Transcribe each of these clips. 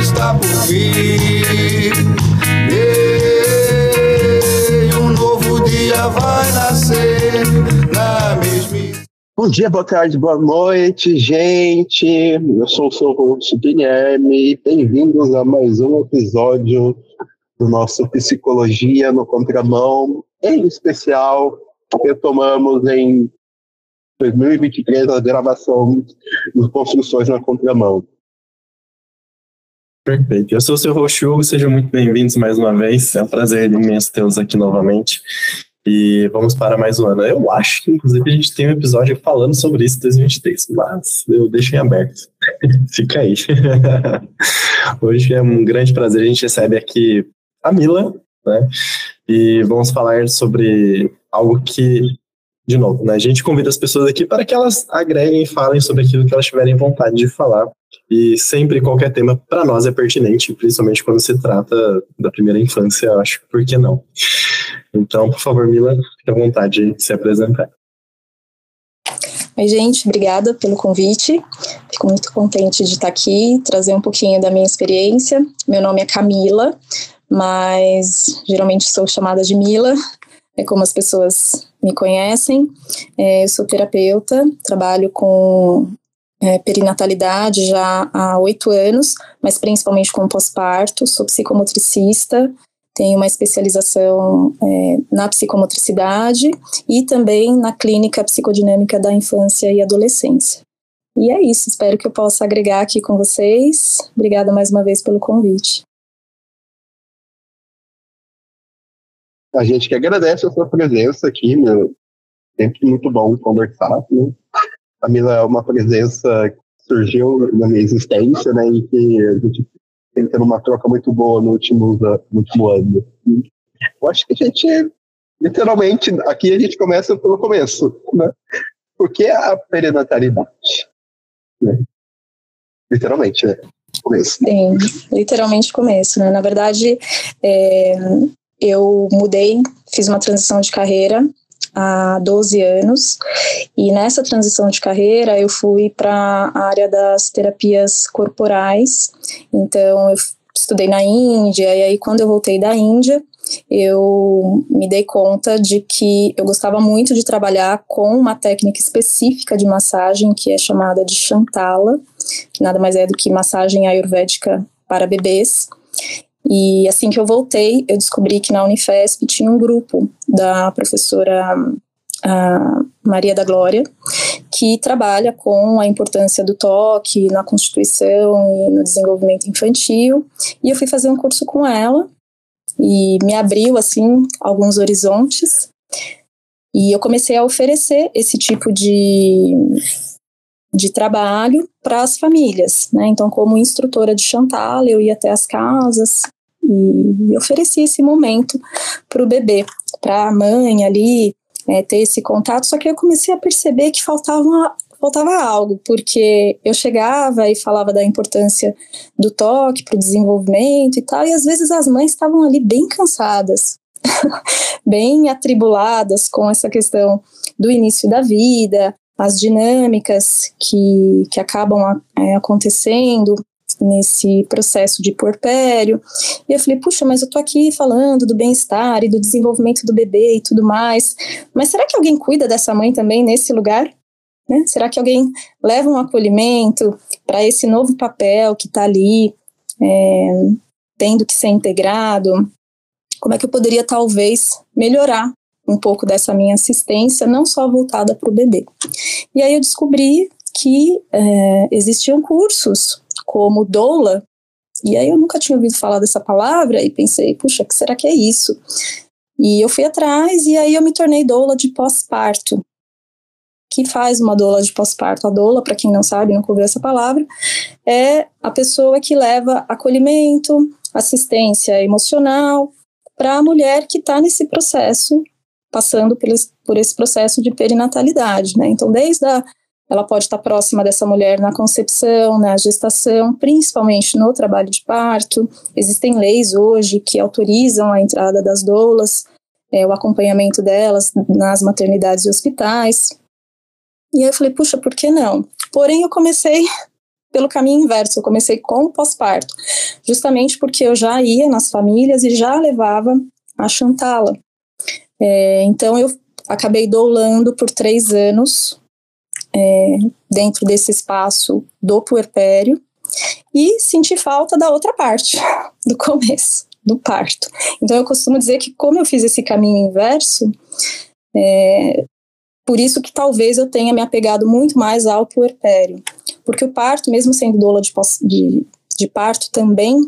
está por vir. E um novo dia vai nascer na mesma. Bom dia, boa tarde, boa noite, gente. Eu sou o seu host Guilherme. Bem-vindos a mais um episódio do nosso Psicologia no Contramão. Em especial, retomamos em 2023 a gravação de Construções na Contramão. Perfeito. Eu sou o seu Hugo, sejam muito bem-vindos mais uma vez. É um prazer imenso tê-los aqui novamente. E vamos para mais um ano. Eu acho que, inclusive, a gente tem um episódio falando sobre isso em 2023, mas eu deixo em aberto. Fica aí. Hoje é um grande prazer. A gente recebe aqui a Mila, né? E vamos falar sobre algo que, de novo, né? A gente convida as pessoas aqui para que elas agreguem e falem sobre aquilo que elas tiverem vontade de falar. E sempre qualquer tema para nós é pertinente, principalmente quando se trata da primeira infância, acho, por que não? Então, por favor, Mila, fique à vontade de se apresentar. Oi, gente, obrigada pelo convite. Fico muito contente de estar aqui, trazer um pouquinho da minha experiência. Meu nome é Camila, mas geralmente sou chamada de Mila, é como as pessoas me conhecem. É, eu sou terapeuta, trabalho com é, perinatalidade já há oito anos, mas principalmente com pós-parto. Sou psicomotricista, tenho uma especialização é, na psicomotricidade e também na clínica psicodinâmica da infância e adolescência. E é isso, espero que eu possa agregar aqui com vocês. Obrigada mais uma vez pelo convite. A gente que agradece a sua presença aqui, meu. Sempre muito bom conversar. Né? A Mila é uma presença que surgiu na minha existência, né? E que a gente tem tendo uma troca muito boa no último, no último ano. Eu acho que a gente, literalmente, aqui a gente começa pelo começo. Né? Por que a perinatalidade? Né? Literalmente, né? Começo. Sim, literalmente começo, né? Na verdade, é, eu mudei, fiz uma transição de carreira há 12 anos. E nessa transição de carreira, eu fui para a área das terapias corporais. Então, eu estudei na Índia, e aí, quando eu voltei da Índia, eu me dei conta de que eu gostava muito de trabalhar com uma técnica específica de massagem que é chamada de Chantala, que nada mais é do que massagem ayurvédica para bebês. E assim que eu voltei, eu descobri que na Unifesp tinha um grupo da professora Maria da Glória, que trabalha com a importância do toque na constituição e no desenvolvimento infantil. E eu fui fazer um curso com ela e me abriu assim alguns horizontes. E eu comecei a oferecer esse tipo de de trabalho para as famílias, né? Então, como instrutora de Chantal, eu ia até as casas, e ofereci esse momento para o bebê, para a mãe ali é, ter esse contato. Só que eu comecei a perceber que faltava, faltava algo, porque eu chegava e falava da importância do toque para o desenvolvimento e tal, e às vezes as mães estavam ali bem cansadas, bem atribuladas com essa questão do início da vida, as dinâmicas que, que acabam é, acontecendo, nesse processo de porpério. E eu falei, puxa, mas eu tô aqui falando do bem-estar e do desenvolvimento do bebê e tudo mais. Mas será que alguém cuida dessa mãe também nesse lugar? Né? Será que alguém leva um acolhimento para esse novo papel que está ali, é, tendo que ser integrado? Como é que eu poderia talvez melhorar um pouco dessa minha assistência, não só voltada para o bebê? E aí eu descobri que é, existiam cursos como doula, e aí eu nunca tinha ouvido falar dessa palavra e pensei, puxa, que será que é isso? E eu fui atrás e aí eu me tornei doula de pós-parto. Que faz uma doula de pós-parto? A doula, para quem não sabe, nunca ouviu essa palavra, é a pessoa que leva acolhimento, assistência emocional para a mulher que está nesse processo, passando por esse, por esse processo de perinatalidade, né? Então, desde a ela pode estar próxima dessa mulher na concepção, na gestação, principalmente no trabalho de parto. Existem leis hoje que autorizam a entrada das doulas, é, o acompanhamento delas nas maternidades e hospitais. E eu falei, puxa, por que não? Porém, eu comecei pelo caminho inverso, eu comecei com o pós-parto, justamente porque eu já ia nas famílias e já levava a Chantala. É, então eu acabei doulando por três anos é, dentro desse espaço do puerpério e senti falta da outra parte, do começo, do parto. Então eu costumo dizer que como eu fiz esse caminho inverso, é, por isso que talvez eu tenha me apegado muito mais ao puerpério, porque o parto, mesmo sendo doula de, de, de parto também,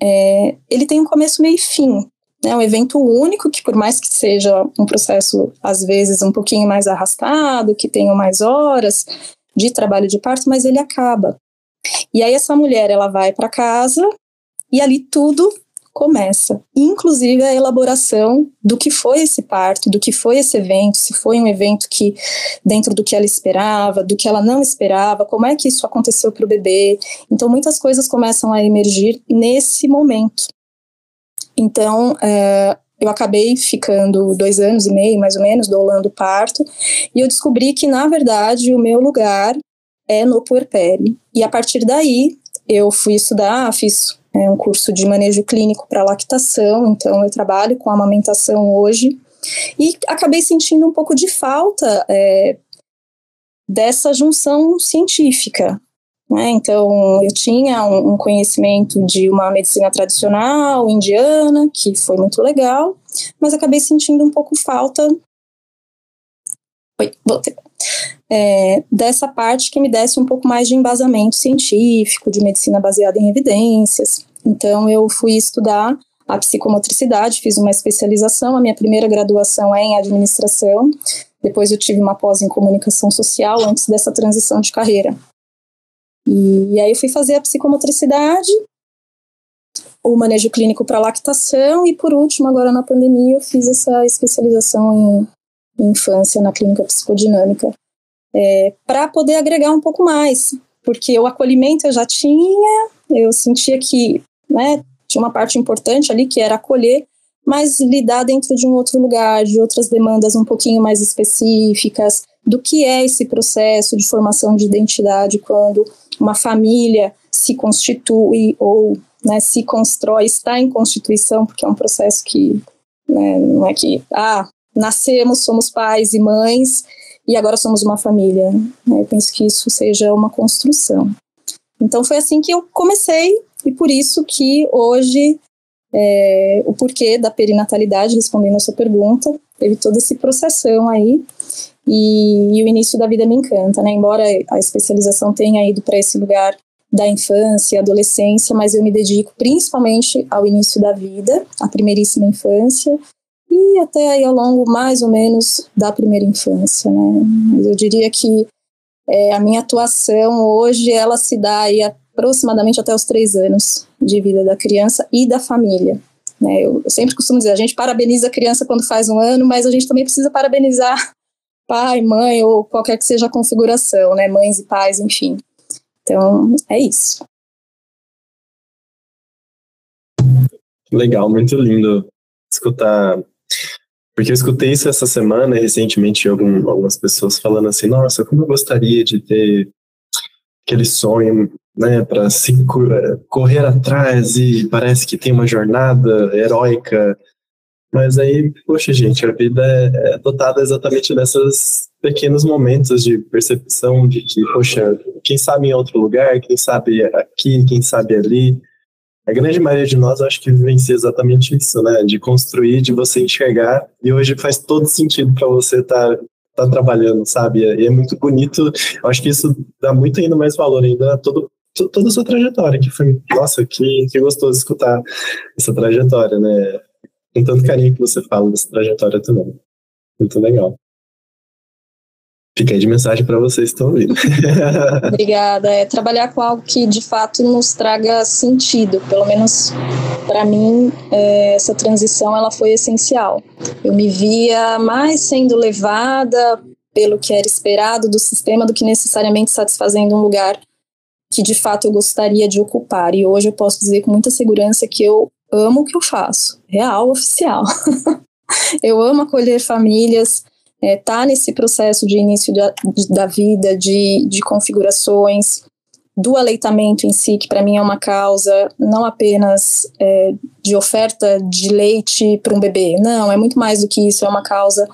é, ele tem um começo, meio e fim. É um evento único que, por mais que seja um processo, às vezes, um pouquinho mais arrastado, que tenha mais horas de trabalho de parto, mas ele acaba. E aí essa mulher, ela vai para casa e ali tudo começa, inclusive a elaboração do que foi esse parto, do que foi esse evento, se foi um evento que dentro do que ela esperava, do que ela não esperava, como é que isso aconteceu para o bebê. Então muitas coisas começam a emergir nesse momento. Então é, eu acabei ficando dois anos e meio, mais ou menos, doulando parto, e eu descobri que na verdade o meu lugar é no puerpério. E a partir daí eu fui estudar, fiz é um curso de manejo clínico para lactação, então eu trabalho com amamentação hoje e acabei sentindo um pouco de falta é, dessa junção científica. Né? Então, eu tinha um, um, conhecimento de uma medicina tradicional indiana, que foi muito legal, mas acabei sentindo um pouco falta. Oi, voltei é, dessa parte que me desse um pouco mais de embasamento científico, de medicina baseada em evidências. Então, eu fui estudar a psicomotricidade, fiz uma especialização, a minha primeira graduação é em administração, depois eu tive uma pós em comunicação social antes dessa transição de carreira. E, aí eu fui fazer a psicomotricidade, o manejo clínico para lactação e por último, agora na pandemia, eu fiz essa especialização em, em infância na clínica psicodinâmica é, para poder agregar um pouco mais, porque o acolhimento eu já tinha, eu sentia que né, tinha uma parte importante ali que era acolher, mas lidar dentro de um outro lugar, de outras demandas um pouquinho mais específicas, do que é esse processo de formação de identidade quando uma família se constitui ou né, se constrói, está em constituição, porque é um processo que né, não é que, ah, nascemos, somos pais e mães e agora somos uma família. Eu penso que isso seja uma construção. Então foi assim que eu comecei e por isso que hoje é, o porquê da perinatalidade, respondendo a sua pergunta, teve todo esse processão aí e, e o início da vida me encanta, né? Embora a especialização tenha ido para esse lugar da infância, adolescência, mas eu me dedico principalmente ao início da vida, à primeiríssima infância, e até aí ao longo mais ou menos da primeira infância, né? Eu diria que é, a minha atuação hoje ela se dá aí aproximadamente até os três anos de vida da criança e da família. Né? Eu, eu sempre costumo dizer, a gente parabeniza a criança quando faz um ano, mas a gente também precisa parabenizar pai, mãe ou qualquer que seja a configuração, né? Mães e pais, enfim. Então, é isso. Legal, muito lindo escutar porque eu escutei isso essa semana, recentemente, algum, algumas pessoas falando assim: nossa, como eu gostaria de ter aquele sonho, né, para se correr atrás e parece que tem uma jornada heróica. Mas aí, poxa, gente, a vida é, é dotada exatamente desses pequenos momentos de percepção de que, poxa, quem sabe em outro lugar, quem sabe aqui, quem sabe ali a grande maioria de nós acho que vivencia exatamente isso, né? De construir, de você enxergar, e hoje faz todo sentido para você estar tá, tá trabalhando, sabe? E é muito bonito. Eu acho que isso dá muito ainda mais valor ainda a todo, toda a sua trajetória, que foi, nossa, que, que gostoso escutar essa trajetória, né? Com tanto carinho que você fala dessa trajetória também. Muito legal. Fica aí de mensagem para vocês que estão ouvindo. Obrigada. É trabalhar com algo que de fato nos traga sentido. Pelo menos para mim, é, essa transição ela foi essencial. Eu me via mais sendo levada pelo que era esperado do sistema do que necessariamente satisfazendo um lugar que de fato eu gostaria de ocupar. E hoje eu posso dizer com muita segurança que eu amo o que eu faço. Real, oficial. eu amo acolher famílias é, nesse processo de início da, de, da vida, de, de configurações, do aleitamento em si, que para mim é uma causa não apenas é, de oferta de leite para um bebê, não, é muito mais do que isso, é uma causa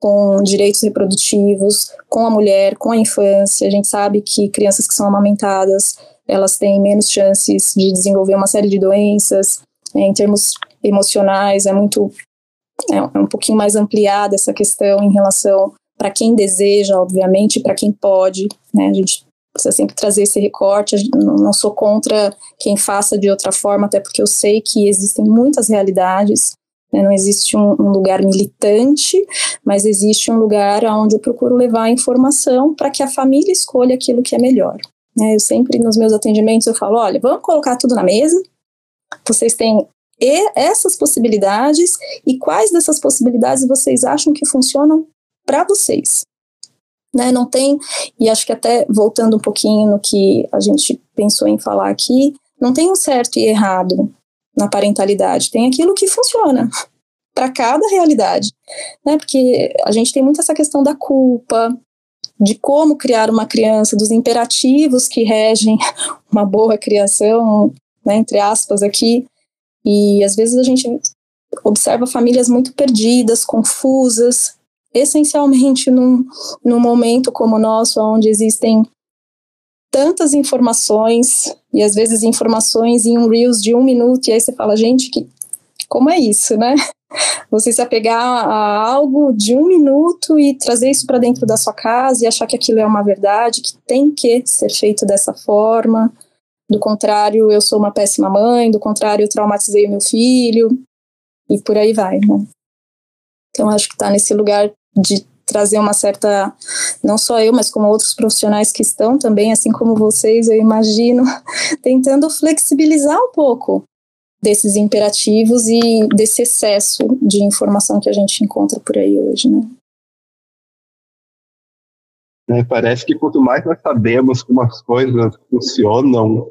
com direitos reprodutivos, com a mulher, com a infância. A gente sabe que crianças que são amamentadas, elas têm menos chances de desenvolver uma série de doenças. É, em termos emocionais, é muito é, é um pouquinho mais ampliada essa questão em relação para quem deseja, obviamente, para quem pode. Né? A gente precisa sempre trazer esse recorte. Não sou contra quem faça de outra forma, até porque eu sei que existem muitas realidades. Né? Não existe um, um, lugar militante, mas existe um lugar onde eu procuro levar a informação para que a família escolha aquilo que é melhor. Né? Eu sempre, nos meus atendimentos, eu falo, olha, vamos colocar tudo na mesa, vocês têm essas possibilidades e quais dessas possibilidades vocês acham que funcionam para vocês né? Não tem, e acho que até voltando um pouquinho no que a gente pensou em falar aqui, não tem um certo e errado na parentalidade, tem aquilo que funciona para cada realidade, né? Porque a gente tem muito essa questão da culpa, de como criar uma criança, dos imperativos que regem uma boa criação, né, entre aspas aqui, e às vezes a gente observa famílias muito perdidas, confusas, essencialmente num, num momento como o nosso, onde existem tantas informações, e às vezes informações em um Reels de um minuto, e aí você fala, gente, que, como é isso, né? Você se apegar a algo de um minuto e trazer isso para dentro da sua casa e achar que aquilo é uma verdade, que tem que ser feito dessa forma. Do contrário, eu sou uma péssima mãe, do contrário, eu traumatizei meu filho, e por aí vai, né? Então, acho que está nesse lugar de trazer uma certa, não só eu, mas como outros profissionais que estão também, assim como vocês, eu imagino, tentando flexibilizar um pouco desses imperativos e desse excesso de informação que a gente encontra por aí hoje, né? É, parece que quanto mais nós sabemos como as coisas funcionam,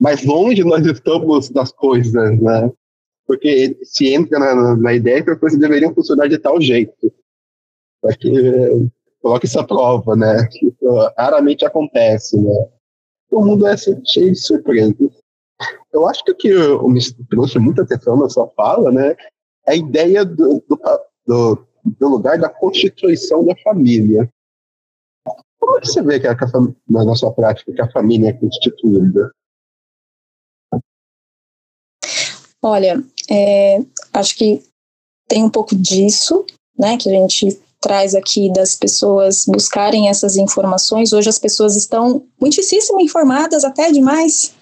mais longe nós estamos das coisas, né? Porque se entra na, na ideia que as coisas deveriam funcionar de tal jeito para que coloque essa prova, né? Que uh, raramente acontece, né? O mundo é cheio de surpresas. Eu acho que o que me trouxe muita atenção na sua fala, né? É a ideia do, do, do, do lugar da constituição da família. Como é que você vê que, a, na, na sua prática que a família é constituída? Olha, é, acho que tem um pouco disso, né, que a gente traz aqui das pessoas buscarem essas informações. Hoje as pessoas estão muitíssimo informadas, até demais,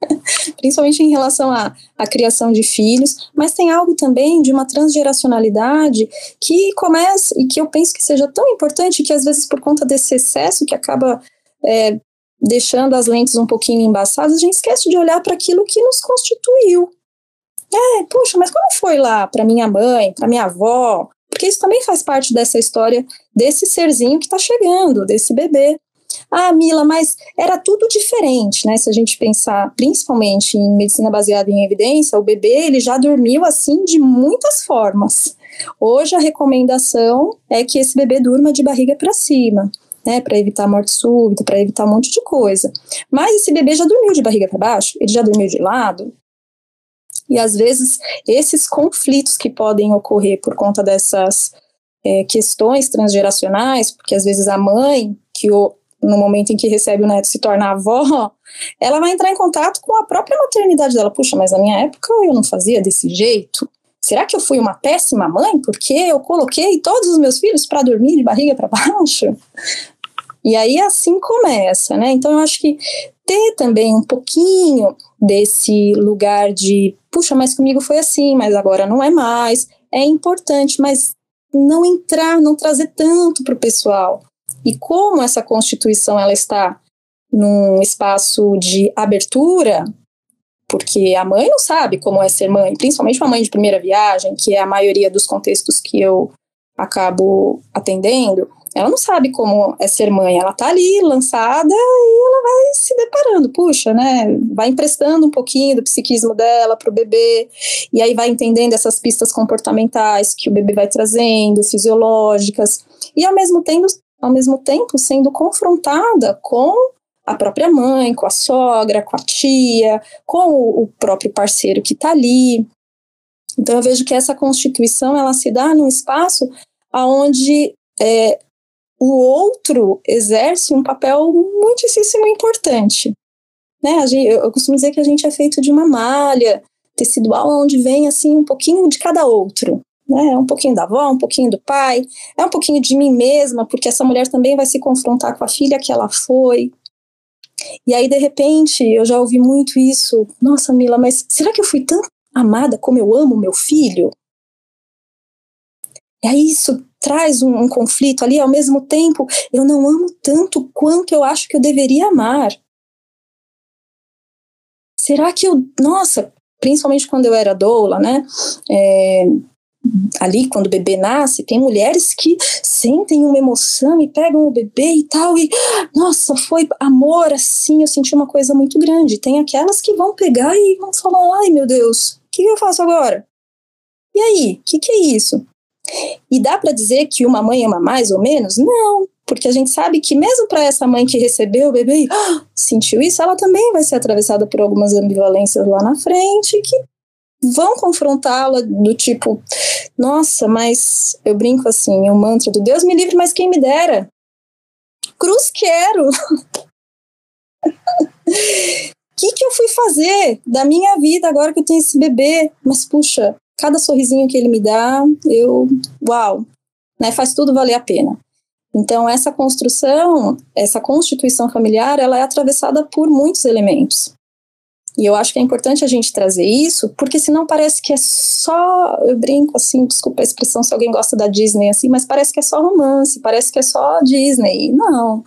principalmente em relação à, à criação de filhos, mas tem algo também de uma transgeracionalidade que começa e que eu penso que seja tão importante que às vezes por conta desse excesso que acaba é, deixando as lentes um pouquinho embaçadas, a gente esquece de olhar para aquilo que nos constituiu. É, puxa, mas como foi lá para minha mãe, para minha avó, porque isso também faz parte dessa história desse serzinho que está chegando, desse bebê. Ah, Mila, mas era tudo diferente, né? Se a gente pensar principalmente em medicina baseada em evidência, o bebê ele já dormiu assim de muitas formas. Hoje a recomendação é que esse bebê durma de barriga para cima, né, para evitar morte súbita, para evitar um monte de coisa. Mas esse bebê já dormiu de barriga para baixo, ele já dormiu de lado, e às vezes esses conflitos que podem ocorrer por conta dessas é, questões transgeracionais, porque às vezes a mãe, que o, no momento em que recebe o neto se torna avó, ela vai entrar em contato com a própria maternidade dela. Puxa, mas na minha época eu não fazia desse jeito. Será que eu fui uma péssima mãe porque eu coloquei todos os meus filhos para dormir de barriga para baixo? E aí assim começa, né? Então eu acho que ter também um pouquinho desse lugar de, puxa, mas comigo foi assim, mas agora não é mais, é importante, mas não entrar, não trazer tanto para o pessoal. E como essa constituição ela está num espaço de abertura, porque a mãe não sabe como é ser mãe, principalmente uma mãe de primeira viagem, que é a maioria dos contextos que eu acabo atendendo, ela não sabe como é ser mãe, ela tá ali lançada e ela vai se deparando, puxa, né? Vai emprestando um pouquinho do psiquismo dela pro bebê, e aí vai entendendo essas pistas comportamentais que o bebê vai trazendo, fisiológicas, e ao mesmo tempo, ao mesmo tempo sendo confrontada com a própria mãe, com a sogra, com a tia, com o, próprio parceiro que está ali. Então eu vejo que essa constituição ela se dá num espaço onde é, o outro exerce um papel muitíssimo importante. Né? Eu costumo dizer que a gente é feito de uma malha tecidual onde vem assim um pouquinho de cada outro. Né? Um pouquinho da avó, um pouquinho do pai, é um pouquinho de mim mesma, porque essa mulher também vai se confrontar com a filha que ela foi. E aí, de repente, eu já ouvi muito isso. Nossa, Mila, mas será que eu fui tão amada como eu amo meu filho? E aí isso traz um, um, conflito ali, ao mesmo tempo, eu não amo tanto quanto eu acho que eu deveria amar. Será que eu, nossa, principalmente quando eu era doula, né? É, ali quando o bebê nasce, tem mulheres que sentem uma emoção e pegam o bebê e tal, e nossa, foi amor assim, eu senti uma coisa muito grande. Tem aquelas que vão pegar e vão falar: ai meu Deus, o que eu faço agora? E aí, o que, que é isso? E dá para dizer que uma mãe ama mais ou menos? Não, porque a gente sabe que mesmo para essa mãe que recebeu o bebê ah, sentiu isso, ela também vai ser atravessada por algumas ambivalências lá na frente que vão confrontá-la do tipo, nossa, mas eu brinco assim, o mantra do Deus me livre, mas quem me dera. Cruz quero. O que, que eu fui fazer da minha vida agora que eu tenho esse bebê? Mas puxa, cada sorrisinho que ele me dá, eu, uau, né, faz tudo valer a pena. Então essa construção, essa constituição familiar, ela é atravessada por muitos elementos. E eu acho que é importante a gente trazer isso, porque senão parece que é só, eu brinco assim, desculpa a expressão se alguém gosta da Disney assim, mas parece que é só romance, parece que é só Disney. Não.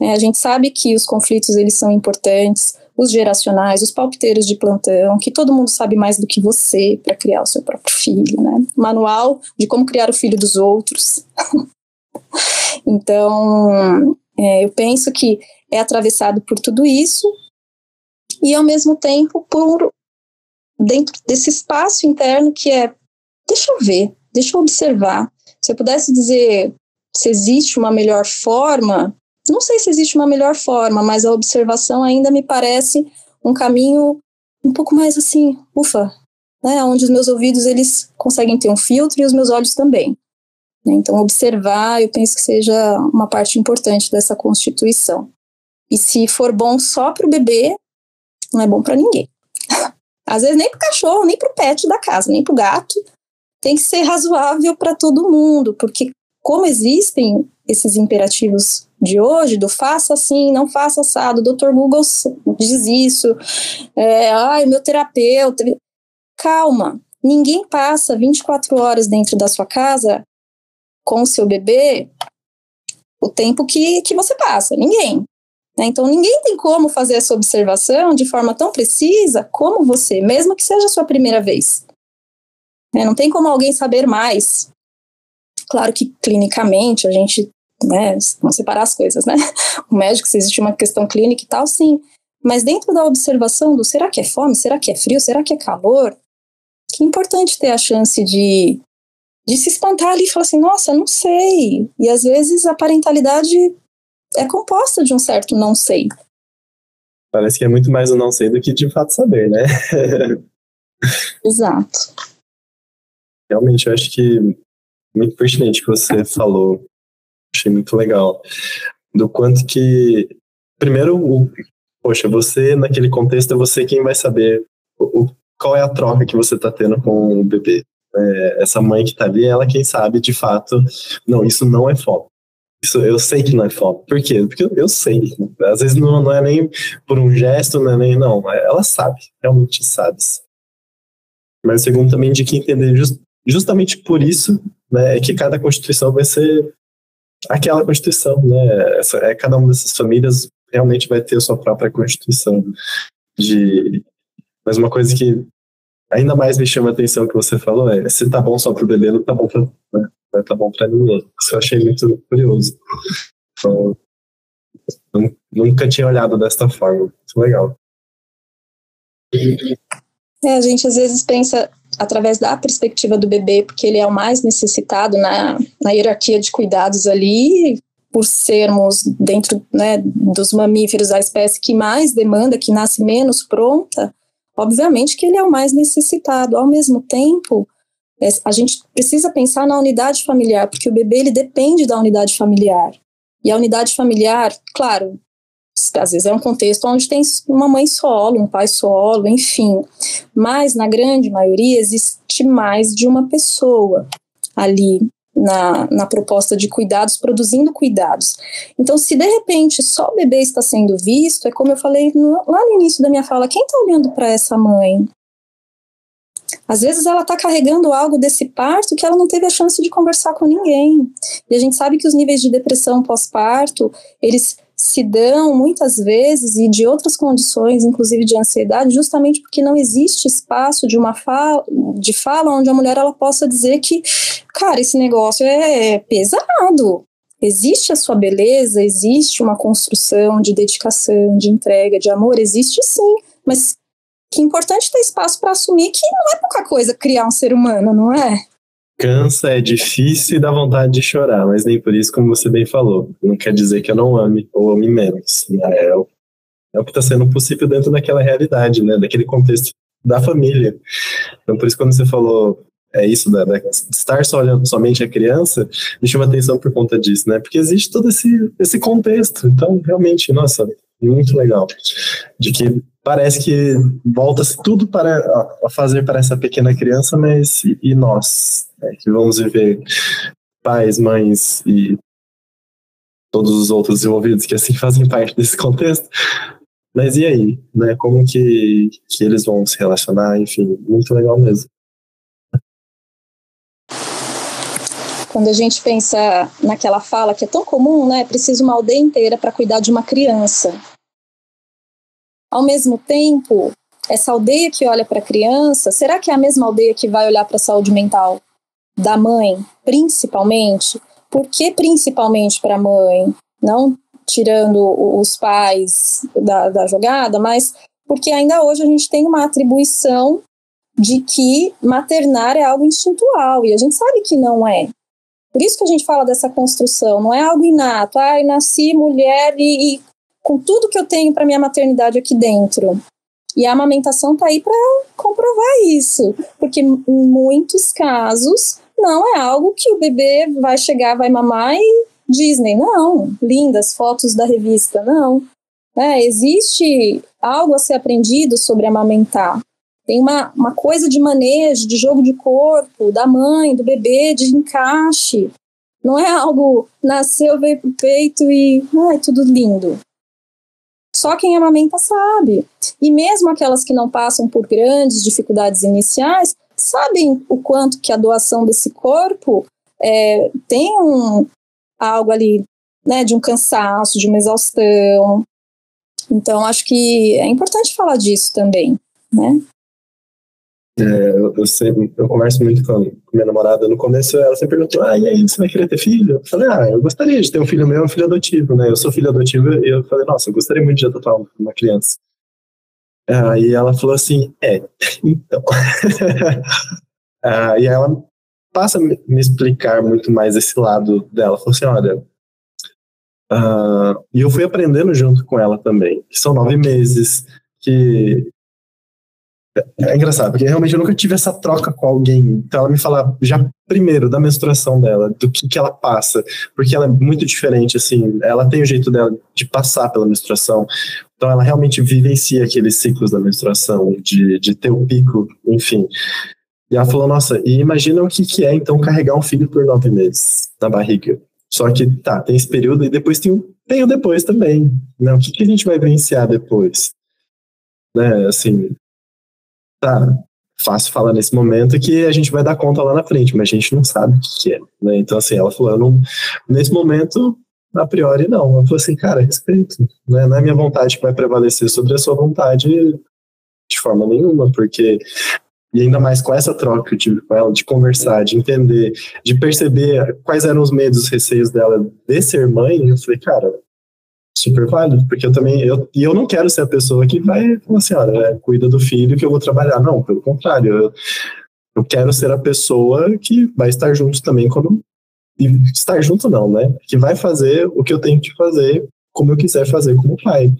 É, a gente sabe que os conflitos eles são importantes, os geracionais, os palpiteiros de plantão, que todo mundo sabe mais do que você para criar o seu próprio filho, né? Manual de como criar o filho dos outros. então, é, eu penso que é atravessado por tudo isso e ao mesmo tempo por dentro desse espaço interno que é deixa eu ver, deixa eu observar. Se eu pudesse dizer se existe uma melhor forma, não sei se existe uma melhor forma, mas a observação ainda me parece um caminho um pouco mais assim, ufa, né, onde os meus ouvidos eles conseguem ter um filtro e os meus olhos também. Então observar, eu penso que seja uma parte importante dessa constituição. E se for bom só para o bebê, não é bom para ninguém. Às vezes nem para o cachorro, nem para o pet da casa, nem para o gato. Tem que ser razoável para todo mundo, porque como existem esses imperativos de hoje, do faça assim, não faça assado, Dr. Google diz isso, é, ai, meu terapeuta. Calma, ninguém passa 24 horas dentro da sua casa com o seu bebê o tempo que, que você passa, ninguém. Né? Então, ninguém tem como fazer essa observação de forma tão precisa como você, mesmo que seja a sua primeira vez. Né? Não tem como alguém saber mais. Claro que clinicamente a gente, né, vamos separar as coisas, né? O médico, se existe uma questão clínica e tal, sim. Mas dentro da observação do será que é fome, será que é frio, será que é calor, que importante ter a chance de, de se espantar ali e falar assim, nossa, não sei. E às vezes a parentalidade é composta de um certo não sei. Parece que é muito mais o não sei do que de fato saber, né? Exato. Realmente, eu acho que muito pertinente que você falou. Achei muito legal. Do quanto que. Primeiro, o, poxa, você, naquele contexto, é você quem vai saber o, qual é a troca que você está tendo com o bebê. É, essa mãe que está ali, ela quem sabe de fato, não, isso não é foco. Isso eu sei que não é foco. Por quê? Porque eu, eu sei. Às vezes não, não é nem por um gesto, não é nem. Não, ela sabe, realmente sabe. Mas segundo também de que entender just, justamente por isso né, é que cada constituição vai ser aquela constituição, né? Essa, é, cada uma dessas famílias realmente vai ter a sua própria constituição. De, mas uma coisa que ainda mais me chama a atenção que você falou é se tá bom só pro bebê, não tá bom pra, né? estar tá bom para ninguém. Isso eu achei muito curioso. Então, nunca tinha olhado desta forma. Muito legal. É, a gente às vezes pensa através da perspectiva do bebê, porque ele é o mais necessitado na, na hierarquia de cuidados ali, por sermos dentro né, dos mamíferos a espécie que mais demanda, que nasce menos pronta, obviamente que ele é o mais necessitado. Ao mesmo tempo, é, a gente precisa pensar na unidade familiar, porque o bebê ele depende da unidade familiar. E a unidade familiar, claro, às vezes é um contexto onde tem uma mãe solo, um pai solo, enfim, mas na grande maioria existe mais de uma pessoa ali na, na proposta de cuidados, produzindo cuidados. Então, se de repente só o bebê está sendo visto, é como eu falei no, lá no início da minha fala: quem está olhando para essa mãe? Às vezes ela está carregando algo desse parto que ela não teve a chance de conversar com ninguém. E a gente sabe que os níveis de depressão pós-parto, eles se dão muitas vezes e de outras condições, inclusive de ansiedade, justamente porque não existe espaço de uma fala, de fala onde a mulher ela possa dizer que, cara, esse negócio é pesado. Existe a sua beleza, existe uma construção de dedicação, de entrega, de amor, existe sim, mas que é importante ter espaço para assumir que não é pouca coisa criar um ser humano, não é? Cansa, é difícil e dá vontade de chorar, mas nem por isso, como você bem falou. Não quer dizer que eu não ame ou ame menos. Né? É, o, é o que está sendo possível dentro daquela realidade, né? daquele contexto da família. Então, por isso, quando você falou é isso, da, da, estar só olhando somente a criança, me chama atenção por conta disso, né? Porque existe todo esse, esse contexto. Então, realmente, nossa, muito legal. De que parece que volta-se tudo para a fazer para essa pequena criança, mas e, e nós, que vamos viver pais, mães e todos os outros envolvidos que assim fazem parte desse contexto. Mas e aí, né? Como que, que eles vão se relacionar? Enfim, muito legal mesmo. Quando a gente pensa naquela fala que é tão comum, né? Precisa uma aldeia inteira para cuidar de uma criança. Ao mesmo tempo, essa aldeia que olha para a criança, será que é a mesma aldeia que vai olhar para a saúde mental da mãe, principalmente? Por que principalmente para a mãe? Não tirando os pais da, da jogada, mas porque ainda hoje a gente tem uma atribuição de que maternar é algo instintual, e a gente sabe que não é. Por isso que a gente fala dessa construção, não é algo inato. Ai, ah, nasci mulher e, e com tudo que eu tenho para minha maternidade aqui dentro. E a amamentação está aí para comprovar isso, porque em muitos casos não é algo que o bebê vai chegar, vai mamar e Disney, não. Lindas fotos da revista, não. É, existe algo a ser aprendido sobre amamentar. Tem uma, uma coisa de manejo, de jogo de corpo, da mãe, do bebê, de encaixe. Não é algo nasceu, veio pro peito e ai, tudo lindo. Só quem amamenta sabe. E mesmo aquelas que não passam por grandes dificuldades iniciais, sabem o quanto que a doação desse corpo é, tem um, algo ali, né, de um cansaço, de uma exaustão. Então, acho que é importante falar disso também, né? É, eu, eu, sempre, eu converso muito com, minha namorada. No começo, ela sempre perguntou: Ah, e aí, você vai querer ter filho? Eu falei: Ah, eu gostaria de ter um filho meu, um filho adotivo, né? Eu sou filho adotivo e eu falei: Nossa, eu gostaria muito de adotar uma criança. Aí ela falou assim: É, então. ah, e ela passa a me explicar muito mais esse lado dela. Falou assim: Olha. Uh, e eu fui aprendendo junto com ela também, que são nove meses, que é engraçado, porque realmente eu nunca tive essa troca com alguém. Então ela me fala já primeiro da menstruação dela, do que, que ela passa, porque ela é muito diferente, assim, ela tem o jeito dela de passar pela menstruação. Então ela realmente vivencia aqueles ciclos da menstruação, de, de ter o pico, enfim. E ela falou, nossa, e imagina o que, que é então carregar um filho por nove meses na barriga. Só que tá, tem esse período e depois tem tem o depois também. Né? O que, que a gente vai vivenciar depois? Né, assim, tá fácil falar nesse momento que a gente vai dar conta lá na frente, mas a gente não sabe o que, é, né? Então, assim, ela falou, não, nesse momento, a priori, não. Eu falei assim, cara, respeito, né? Não é minha vontade que vai prevalecer sobre a sua vontade de forma nenhuma, porque e ainda mais com essa troca que eu tive com ela, de conversar, de entender, de perceber quais eram os medos, os receios dela de ser mãe, eu falei, cara, super válido, porque eu também, eu, e eu não quero ser a pessoa que vai falar assim, olha, é, cuida do filho que eu vou trabalhar. Não, pelo contrário, eu, eu quero ser a pessoa que vai estar junto também quando estar junto não, né? Que vai fazer o que eu tenho que fazer como eu quiser fazer como pai,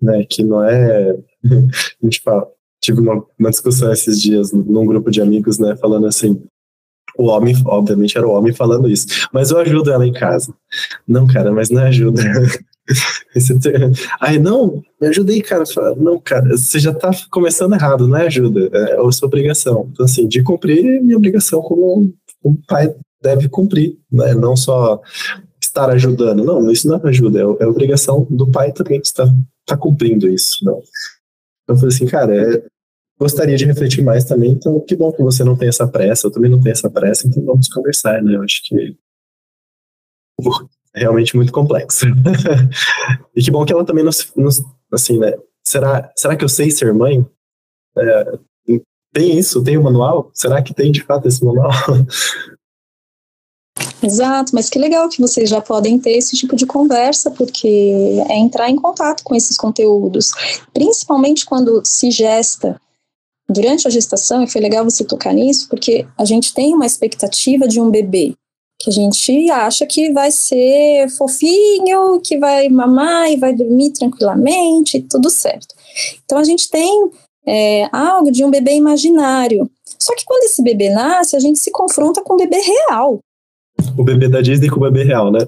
né? Que não é, a gente fala, tive uma, uma discussão esses dias num grupo de amigos, né, falando assim, o homem, obviamente era o homem falando isso, mas eu ajudo ela em casa. Não, cara, mas não ajuda. Aí, não, me ajudei, cara. Não, cara, você já tá começando errado, não é ajuda, é a sua obrigação. Então, assim, de cumprir minha obrigação como um pai deve cumprir, né? Não só estar ajudando. Não, isso não é ajuda, é, é obrigação do pai também que está tá cumprindo isso. Não. Então, eu falei assim, cara, é, gostaria de refletir mais também, então que bom que você não tem essa pressa, eu também não tenho essa pressa, então vamos conversar, né? Eu acho que é realmente muito complexo. e que bom que ela também nos, nos assim, né? Será, será que eu sei ser mãe? É, tem isso? Tem o um manual? Será que tem de fato esse manual? Exato, mas que legal que vocês já podem ter esse tipo de conversa, porque é entrar em contato com esses conteúdos, principalmente quando se gesta durante a gestação, e foi legal você tocar nisso, porque a gente tem uma expectativa de um bebê, que a gente acha que vai ser fofinho, que vai mamar e vai dormir tranquilamente, tudo certo. Então a gente tem é, algo de um bebê imaginário. Só que quando esse bebê nasce, a gente se confronta com o bebê real. O bebê da Disney com o bebê real, né?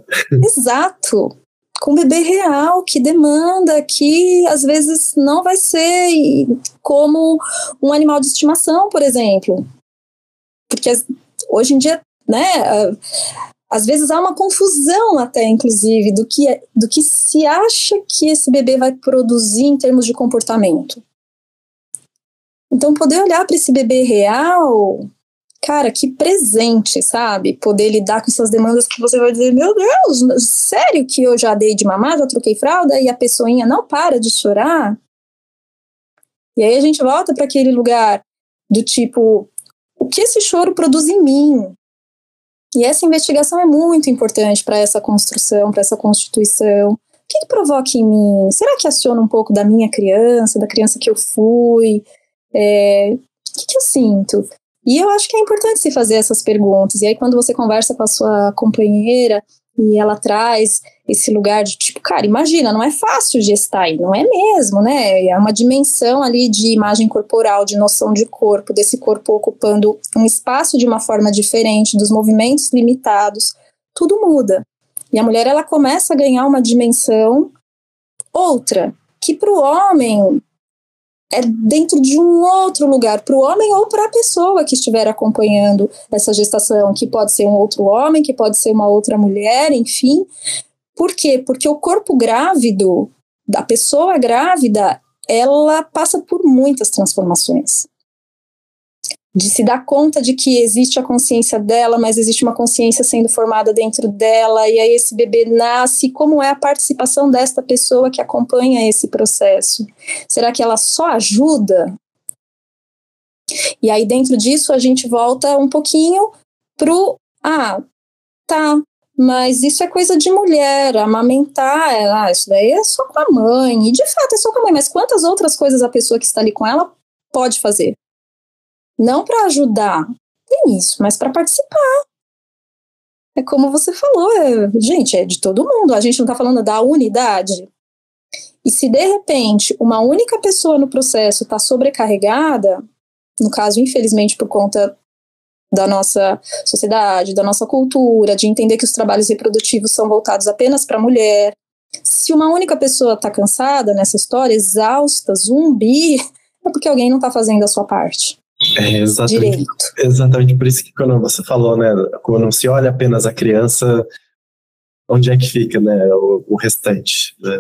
Exato com bebê real que demanda, que às vezes não vai ser como um animal de estimação, por exemplo. Porque hoje em dia, né, às vezes há uma confusão até, inclusive, do que, é, do que se acha que esse bebê vai produzir em termos de comportamento. Então, poder olhar para esse bebê real cara, que presente, sabe? Poder lidar com essas demandas que você vai dizer, meu Deus, sério que eu já dei de mamar, já troquei fralda e a pessoinha não para de chorar? E aí a gente volta para aquele lugar do tipo, o que esse choro produz em mim? E essa investigação é muito importante para essa construção, para essa constituição. O que, que provoca em mim? Será que aciona um pouco da minha criança, da criança que eu fui? É, o que, que eu sinto? E eu acho que é importante se fazer essas perguntas. E aí, quando você conversa com a sua companheira e ela traz esse lugar de tipo, cara, imagina, não é fácil gestar, e não é mesmo, né? É uma dimensão ali de imagem corporal, de noção de corpo, desse corpo ocupando um espaço de uma forma diferente, dos movimentos limitados, tudo muda. E a mulher ela começa a ganhar uma dimensão outra, que para o homem é dentro de um outro lugar, para o homem ou para a pessoa que estiver acompanhando essa gestação, que pode ser um outro homem, que pode ser uma outra mulher, enfim. Por quê? Porque o corpo grávido, da pessoa grávida, ela passa por muitas transformações de se dar conta de que existe a consciência dela, mas existe uma consciência sendo formada dentro dela, e aí esse bebê nasce, como é a participação desta pessoa que acompanha esse processo? Será que ela só ajuda? E aí dentro disso a gente volta um pouquinho pro, ah, tá, mas isso é coisa de mulher, amamentar, ah, isso daí é só com a mãe, e de fato é só com a mãe, mas quantas outras coisas a pessoa que está ali com ela pode fazer? Não para ajudar, tem isso, mas para participar. É como você falou, é, gente, é de todo mundo. A gente não está falando da unidade. E se de repente uma única pessoa no processo está sobrecarregada, no caso, infelizmente, por conta da nossa sociedade, da nossa cultura, de entender que os trabalhos reprodutivos são voltados apenas para a mulher. Se uma única pessoa está cansada nessa história, exausta, zumbi, é porque alguém não está fazendo a sua parte. É exatamente, direito. exatamente por isso que quando você falou, né, quando se olha apenas a criança, onde é que fica, né, o, o restante, né?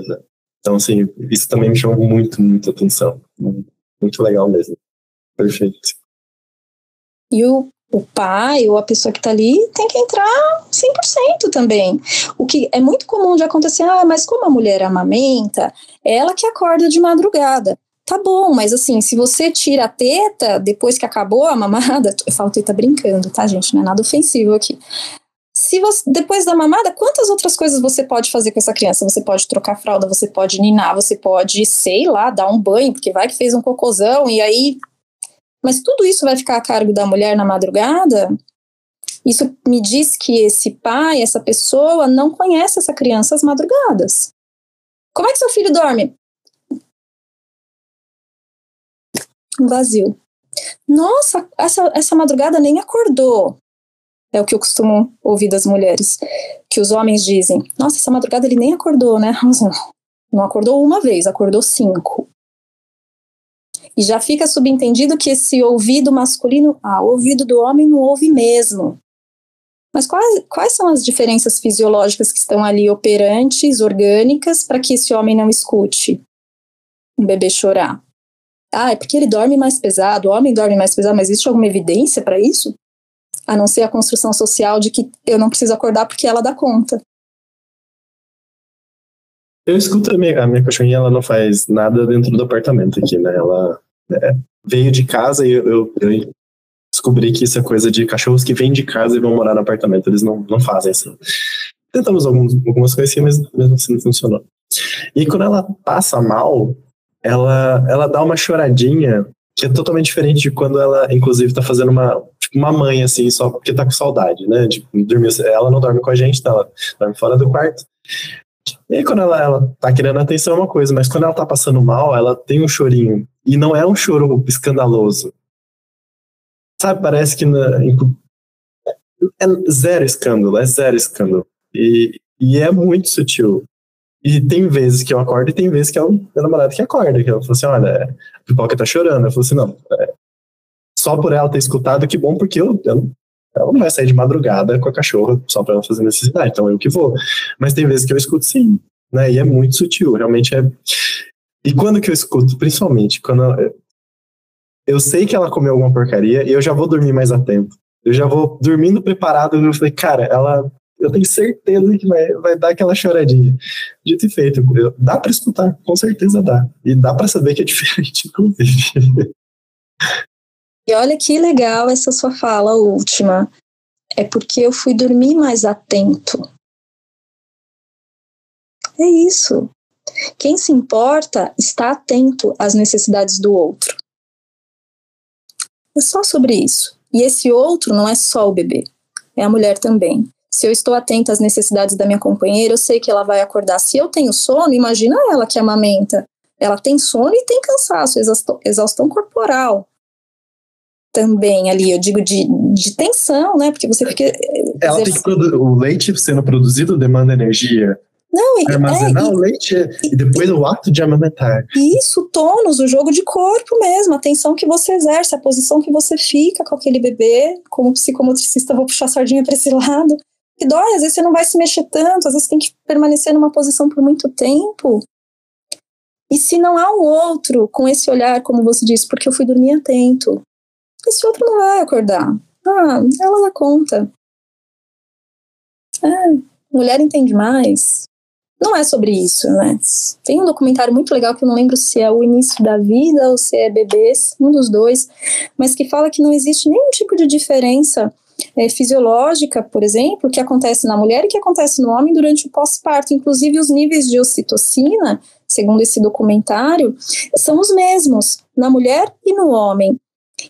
Então, assim, isso também me chamou muito, muita atenção. Muito legal mesmo. Perfeito. E o, o pai ou a pessoa que está ali tem que entrar 100% também. O que é muito comum de acontecer, ah, mas como a mulher amamenta, é ela que acorda de madrugada. Tá bom, mas assim, se você tira a teta depois que acabou a mamada, eu falo teta brincando, tá, gente? Não é nada ofensivo aqui. Se você, depois da mamada, quantas outras coisas você pode fazer com essa criança? Você pode trocar fralda, você pode ninar, você pode, sei lá, dar um banho, porque vai que fez um cocôzão e aí. Mas tudo isso vai ficar a cargo da mulher na madrugada? Isso me diz que esse pai, essa pessoa, não conhece essa criança às madrugadas. Como é que seu filho dorme? Um vazio. Nossa, essa, essa madrugada nem acordou. É o que eu costumo ouvir das mulheres. Que os homens dizem: Nossa, essa madrugada ele nem acordou, né? Não acordou uma vez, acordou cinco. E já fica subentendido que esse ouvido masculino, ah, o ouvido do homem não ouve mesmo. Mas quais, quais são as diferenças fisiológicas que estão ali operantes, orgânicas, para que esse homem não escute um bebê chorar? Ah, é porque ele dorme mais pesado, o homem dorme mais pesado, mas existe alguma evidência para isso? A não ser a construção social de que eu não preciso acordar porque ela dá conta. Eu escuto a minha, a minha cachorrinha, ela não faz nada dentro do apartamento aqui, né? Ela é, veio de casa e eu, eu, eu, descobri que isso é coisa de cachorros que vêm de casa e vão morar no apartamento. Eles não, não fazem assim. Tentamos alguns, algumas coisas assim, mas mesmo assim não funcionou. E quando ela passa mal, ela, ela dá uma choradinha que é totalmente diferente de quando ela, inclusive, tá fazendo uma, tipo, uma mãe, assim, só porque tá com saudade, né? Tipo, dormir, ela não dorme com a gente, tá? Ela dorme fora do quarto. E aí, quando ela, ela tá querendo atenção é uma coisa, mas quando ela tá passando mal, ela tem um chorinho. E não é um choro escandaloso. Sabe, parece que na, é zero escândalo, é zero escândalo. E, e é muito sutil. E tem vezes que eu acordo e tem vezes que é o meu namorado que acorda. Que ela fala assim: olha, a pipoca tá chorando. Eu falo assim: não, é, só por ela ter escutado, que bom, porque eu, eu, ela não vai sair de madrugada com a cachorra só pra ela fazer necessidade. Então eu que vou. Mas tem vezes que eu escuto sim, né? E é muito sutil, realmente é. E quando que eu escuto? Principalmente quando eu, eu sei que ela comeu alguma porcaria e eu já vou dormir mais a tempo. Eu já vou dormindo preparado. Eu falei, cara, ela eu tenho certeza que vai, vai dar aquela choradinha. Dito e feito, dá para escutar, com certeza dá. E dá para saber que é diferente, inclusive. E olha que legal essa sua fala última. É porque eu fui dormir mais atento. É isso. Quem se importa está atento às necessidades do outro. É só sobre isso. E esse outro não é só o bebê, é a mulher também. Se eu estou atenta às necessidades da minha companheira, eu sei que ela vai acordar. Se eu tenho sono, imagina ela que amamenta. Ela tem sono e tem cansaço, exaustão, exaustão corporal também ali, eu digo de, de tensão, né? Porque você fica. Ela tem que o leite sendo produzido demanda energia. Não, e, armazenar é, o leite e, e depois e, o ato de amamentar. Isso, tônus, o jogo de corpo mesmo, a tensão que você exerce, a posição que você fica com aquele bebê. Como psicomotricista, vou puxar a sardinha para esse lado que dói, às vezes você não vai se mexer tanto, às vezes tem que permanecer numa posição por muito tempo. E se não há um outro com esse olhar, como você disse, porque eu fui dormir atento, esse outro não vai acordar. Ah, ela dá conta. É, mulher entende mais. Não é sobre isso, né? Tem um documentário muito legal que eu não lembro se é o início da vida ou se é bebês, um dos dois, mas que fala que não existe nenhum tipo de diferença é, fisiológica, por exemplo, que acontece na mulher e que acontece no homem durante o pós-parto. Inclusive, os níveis de ocitocina, segundo esse documentário, são os mesmos na mulher e no homem.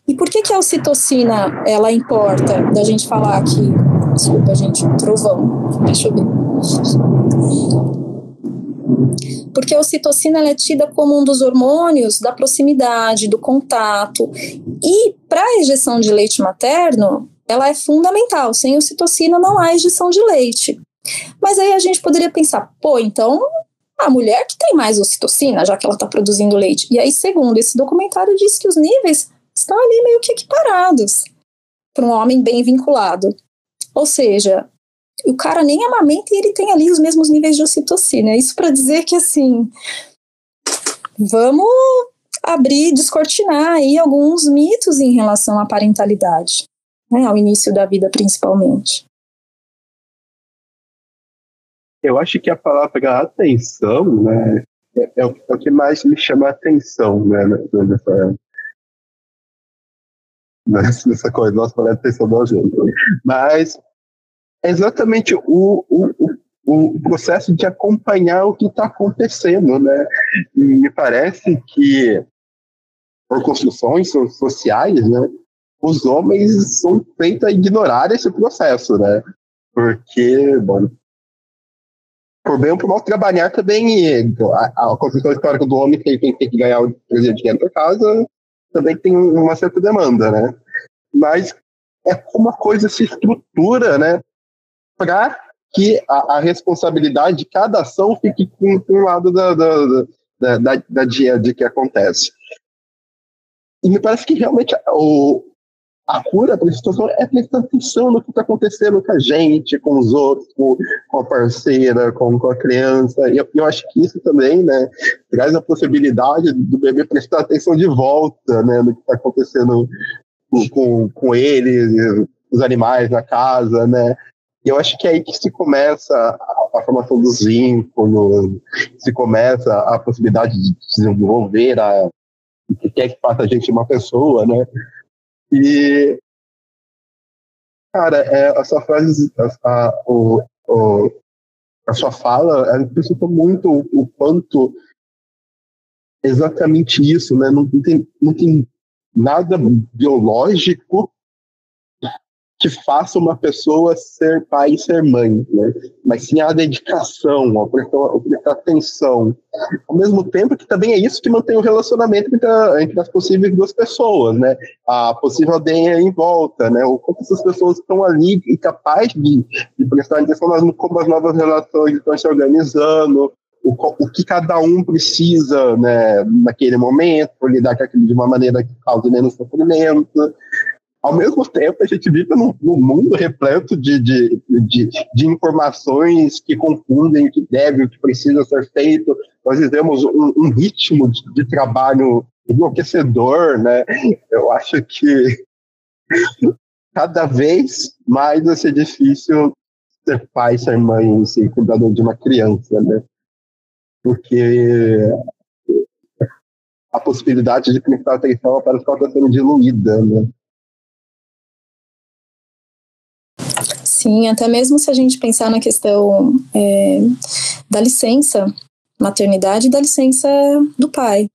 E por que, que a ocitocina ela importa da gente falar aqui? Desculpa, gente, trovão. Deixa eu ver. Porque a ocitocina é tida como um dos hormônios da proximidade, do contato. E para a injeção de leite materno, ela é fundamental. Sem ocitocina não há injeção de leite. Mas aí a gente poderia pensar, pô, então a mulher que tem mais ocitocina, já que ela está produzindo leite. E aí, segundo esse documentário, diz que os níveis estão ali meio que equiparados para um homem bem vinculado. Ou seja, o cara nem amamenta e ele tem ali os mesmos níveis de ocitocina. Isso para dizer que, assim, vamos abrir, descortinar aí alguns mitos em relação à parentalidade né, ao início da vida principalmente. Eu acho que a palavra atenção, né, é, é, o, é o, que mais me chama a atenção, né, nessa, nessa coisa, nossa, parece atenção da gente. Mas é exatamente o, o, o, processo de acompanhar o que está acontecendo, né? E me parece que por construções sociais, né, os homens são a ignorar esse processo, né? Porque, bom, por bem ou por mal, trabalhar também, a, a construção histórica do homem que tem, que ganhar o dinheiro para casa, também tem uma certa demanda, né? Mas é como a coisa se estrutura, né? Para que a, a, responsabilidade de cada ação fique com, um lado da, da, da, da, da dia de que acontece. E me parece que realmente o, a cura para a situação é prestar atenção no que está acontecendo com a gente, com os outros, com, a parceira, com, com a criança. E eu, eu, acho que isso também né, traz a possibilidade do bebê prestar atenção de volta né, no que está acontecendo com, com, com ele, os animais na casa, né? E eu acho que é aí que se começa a, a formação dos vínculos, se começa a possibilidade de desenvolver a, o que quer que faça a gente uma pessoa, né? E, cara, é, a sua frase, a, a, o, o, a sua fala, ela antecipa muito o, o quanto exatamente isso, né? Não, não, tem, não tem nada biológico que faça uma pessoa ser pai e ser mãe, né? Mas sim a dedicação, a prestar, atenção. Ao mesmo tempo que também é isso que mantém o relacionamento entre, a, entre as possíveis duas pessoas, né? A possível aldeia em volta, né? O quanto essas pessoas estão ali e capazes de, de prestar atenção como as novas relações estão se organizando, o, o, que cada um precisa né, naquele momento, lidar com aquilo de uma maneira que cause menos sofrimento ao mesmo tempo, a gente vive num, num mundo repleto de, de, de, de, informações que confundem o que deve, o que precisa ser feito. Nós vivemos um, um ritmo de, de, trabalho enlouquecedor, né? Eu acho que cada vez mais vai ser difícil ser pai, ser mãe, ser cuidador de uma criança, né? Porque a possibilidade de prestar atenção parece que ela está sendo diluída, né? Sim, até mesmo se a gente pensar na questão é, da licença maternidade e da licença do pai.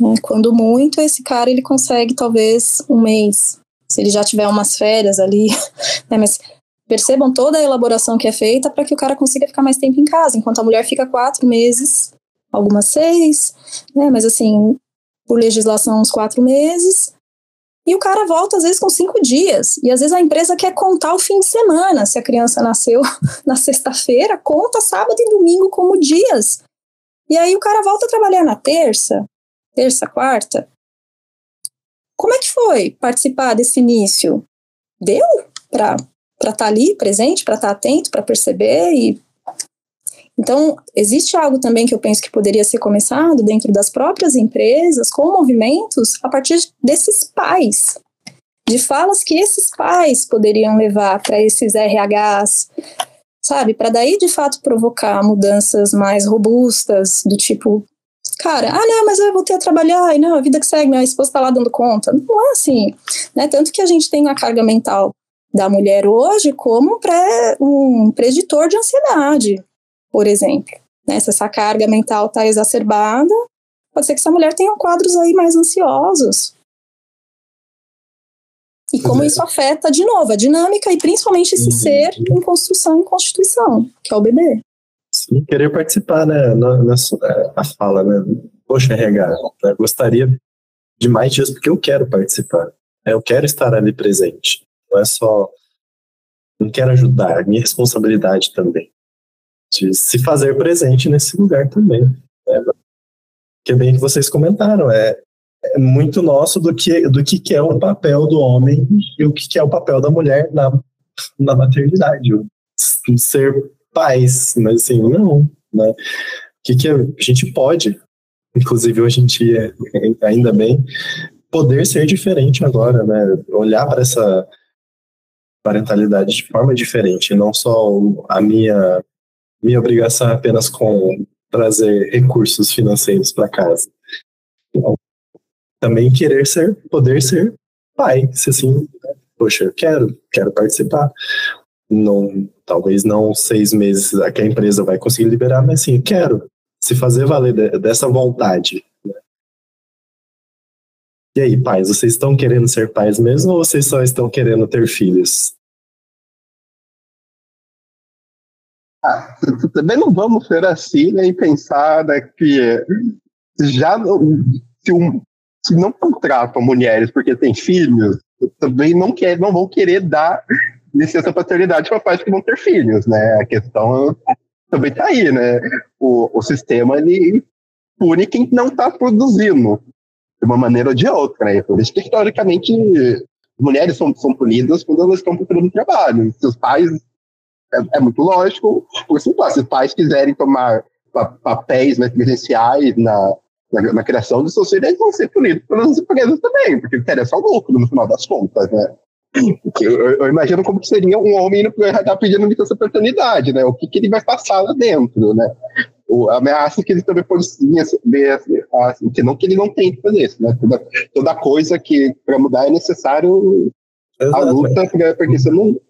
Né? Quando muito, esse cara ele consegue talvez um mês, se ele já tiver umas férias ali, né? mas percebam toda a elaboração que é feita para que o cara consiga ficar mais tempo em casa, enquanto a mulher fica quatro meses, algumas seis, né? mas assim, por legislação, uns quatro meses, e o cara volta, às vezes, com cinco dias. E às vezes a empresa quer contar o fim de semana. Se a criança nasceu na sexta-feira, conta sábado e domingo como dias. E aí o cara volta a trabalhar na terça, terça, quarta. Como é que foi participar desse início? Deu para estar tá ali presente, para estar tá atento, para perceber e então, existe algo também que eu penso que poderia ser começado dentro das próprias empresas, com movimentos, a partir desses pais, de falas que esses pais poderiam levar para esses RHs, sabe? Para daí, de fato, provocar mudanças mais robustas, do tipo, cara, ah, não, mas eu voltei a trabalhar, e não, a vida que segue, minha esposa está lá dando conta. Não é assim, né? Tanto que a gente tem a carga mental da mulher hoje como pré, um preditor de ansiedade por exemplo. Né? Se essa carga mental está exacerbada, pode ser que essa mulher tenha quadros aí mais ansiosos. E como é. isso afeta, de novo, a dinâmica e principalmente esse uhum. ser em construção e constituição, que é o bebê. Sim, querer participar, né, na, na, na fala, né, poxa, RH, né, gostaria de mais dias porque eu quero participar, né, eu quero estar ali presente, não é só, não quero ajudar, é minha responsabilidade também de se fazer presente nesse lugar também. Né? Que é bem que vocês comentaram, é, é, muito nosso do que, do que é o papel do homem e o que é o papel da mulher na, na maternidade. Ser pais, mas assim, não. Né? O que, que a gente pode, inclusive hoje em dia, ainda bem, poder ser diferente agora, né? Olhar para essa parentalidade de forma diferente, não só a minha minha obrigação é apenas com trazer recursos financeiros para casa. Então, também querer ser, poder ser pai, se assim, poxa, eu quero, quero participar. Não, talvez não seis meses que a empresa vai conseguir liberar, mas sim, quero se fazer valer de, dessa vontade. Né? E aí, pais, vocês estão querendo ser pais mesmo ou vocês só estão querendo ter filhos? Ah, também não vamos ser assim né, e pensar né, que já se, um, se não contratam mulheres porque têm filhos, também não, quer, não vão querer dar licença paternidade para pais que vão ter filhos, né? A questão também está aí, né? O, o sistema ele pune quem não está produzindo de uma maneira ou de outra, né? Por isso que, historicamente, mulheres são, são punidas quando elas estão procurando trabalho. Se os pais, é, é muito lógico, exemplo, se os pais quiserem tomar pa papéis né, presenciais na, na, na, criação de seus filhos, eles vão ser punidos pelas empresas também, porque interessa o lucro no final das contas, né? Eu, eu, imagino como seria um homem indo para o RH pedindo licença paternidade, né? O que, que ele vai passar lá dentro, né? O, a ameaça que ele também pode ver, assim, que não que ele não tem que fazer isso, né? Toda, toda coisa que para mudar é necessário a luta, porque você não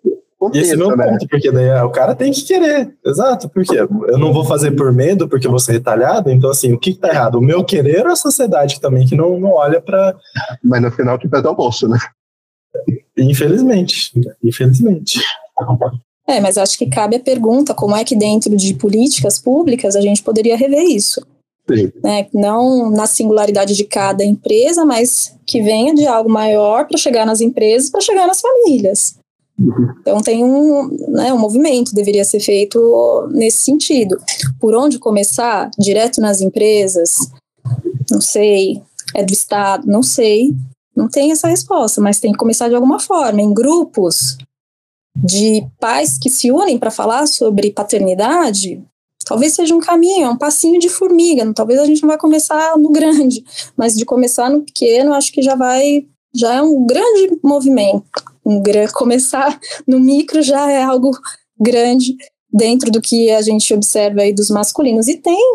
Compensa, esse é meu né? ponto, porque daí o cara tem que querer. Exato, porque eu não vou fazer por medo, porque eu vou ser retalhado. Então, assim, o que, que tá errado? O meu querer ou a sociedade também que não, não olha para. Mas no final que pesa o bolso, né? Infelizmente. Infelizmente. É, mas acho que cabe a pergunta: como é que dentro de políticas públicas a gente poderia rever isso? Sim. Né? Não na singularidade de cada empresa, mas que venha de algo maior para chegar nas empresas, para chegar nas famílias. Então tem um, né, um movimento deveria ser feito nesse sentido. Por onde começar? Direto nas empresas? Não sei. É do Estado? Não sei. Não tem essa resposta, mas tem que começar de alguma forma, em grupos de pais que se unem para falar sobre paternidade. Talvez seja um caminho, é um passinho de formiga. Talvez a gente não vai começar no grande, mas de começar no pequeno, acho que já vai, já é um grande movimento. Um, começar no micro já é algo grande dentro do que a gente observa aí dos masculinos e tem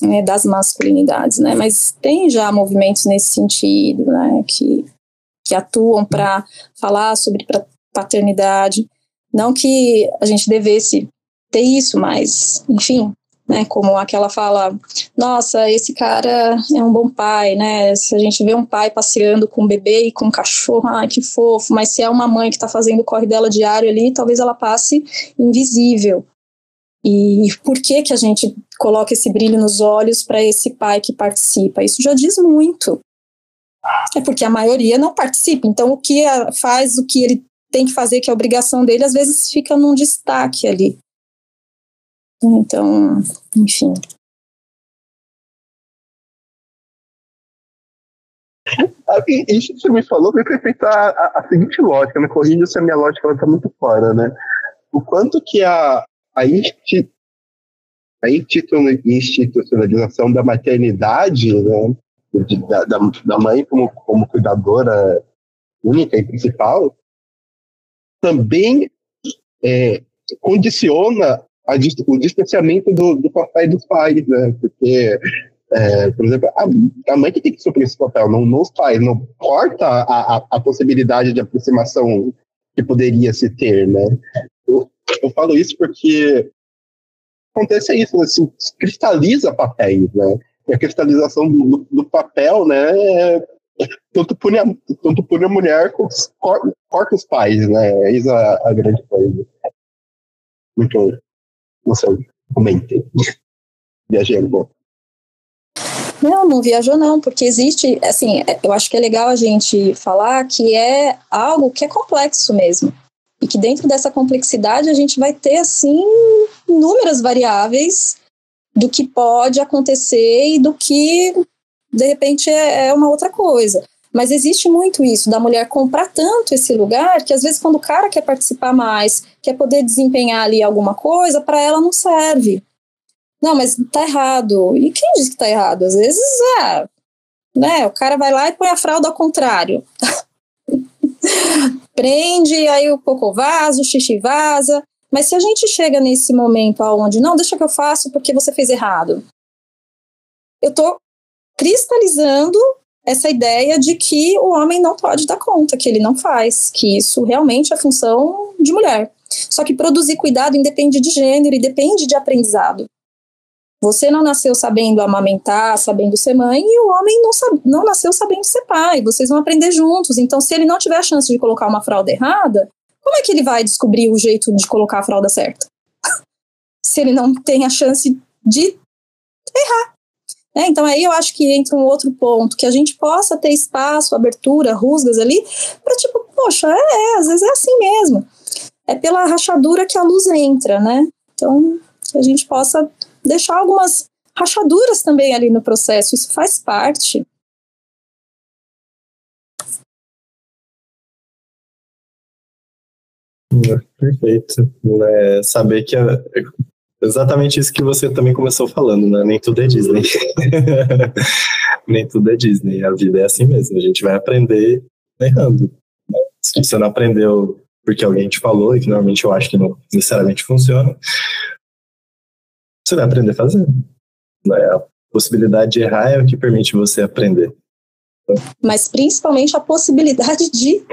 né, das masculinidades, né? Mas tem já movimentos nesse sentido, né? Que, que atuam para falar sobre paternidade. Não que a gente devesse ter isso, mas, enfim, né? Como aquela fala, nossa, esse cara é um bom pai, né? Se a gente vê um pai passeando com um bebê e com um cachorro, ai, que fofo, mas se é uma mãe que está fazendo o corre dela diário ali, talvez ela passe invisível. E por que que a gente coloca esse brilho nos olhos para esse pai que participa? Isso já diz muito. É porque a maioria não participa. Então, o que faz, o que ele tem que fazer, que é a obrigação dele, às vezes fica num destaque ali. Então, enfim. Isso que você me falou me fez pensar a, a, seguinte lógica, me corrija se a minha lógica está muito fora, né? O quanto que a, a, insti, a institucionalização da maternidade, né, da, da, da mãe como, como cuidadora única e principal, também é, condiciona o distanciamento do, do papai dos pais, né? Porque, é, por exemplo, a, a, mãe que tem que suprir esse papel, não, não os pais, não corta a, a, a possibilidade de aproximação que poderia se ter, né? Eu, eu falo isso porque acontece isso, assim, cristaliza papéis, né? E a cristalização do, do papel, né, tanto pune a, tanto pune a mulher corta, os pais, né? É a, a grande coisa. Muito, não sei, comentei. Viajei um pouco. Não, não viajou não, porque existe, assim, eu acho que é legal a gente falar que é algo que é complexo mesmo e que dentro dessa complexidade a gente vai ter assim inúmeras variáveis do que pode acontecer e do que de repente é, é uma outra coisa. Mas existe muito isso da mulher comprar tanto esse lugar que às vezes quando o cara quer participar mais, quer poder desempenhar ali alguma coisa, para ela não serve. Não, mas tá errado. E quem diz que tá errado? Às vezes, é, né, o cara vai lá e põe a fralda ao contrário. prende, aí o cocô vaza, o xixi vaza. Mas se a gente chega nesse momento aonde, não, deixa que eu faço porque você fez errado. Eu tô cristalizando essa ideia de que o homem não pode dar conta, que ele não faz, que isso realmente é função de mulher. Só que produzir cuidado independe de gênero e depende de aprendizado. Você não nasceu sabendo amamentar, sabendo ser mãe, e o homem não, sabe, não nasceu sabendo ser pai. Vocês vão aprender juntos. Então, se ele não tiver a chance de colocar uma fralda errada, como é que ele vai descobrir o jeito de colocar a fralda certa? se ele não tem a chance de errar. É, então aí eu acho que entra um outro ponto, que a gente possa ter espaço, abertura, rusgas ali, para tipo, poxa, é, é, às vezes é assim mesmo. É pela rachadura que a luz entra, né? Então, que a gente possa deixar algumas rachaduras também ali no processo, isso faz parte. Perfeito. É, saber que a, exatamente isso que você também começou falando, né? Nem tudo é Disney. Nem tudo é Disney. A vida é assim mesmo. A gente vai aprender errando. Né? Se você não aprendeu porque alguém te falou, e que normalmente eu acho que não necessariamente funciona, você vai aprender fazendo. Né? A possibilidade de errar é o que permite você aprender. Mas principalmente a possibilidade de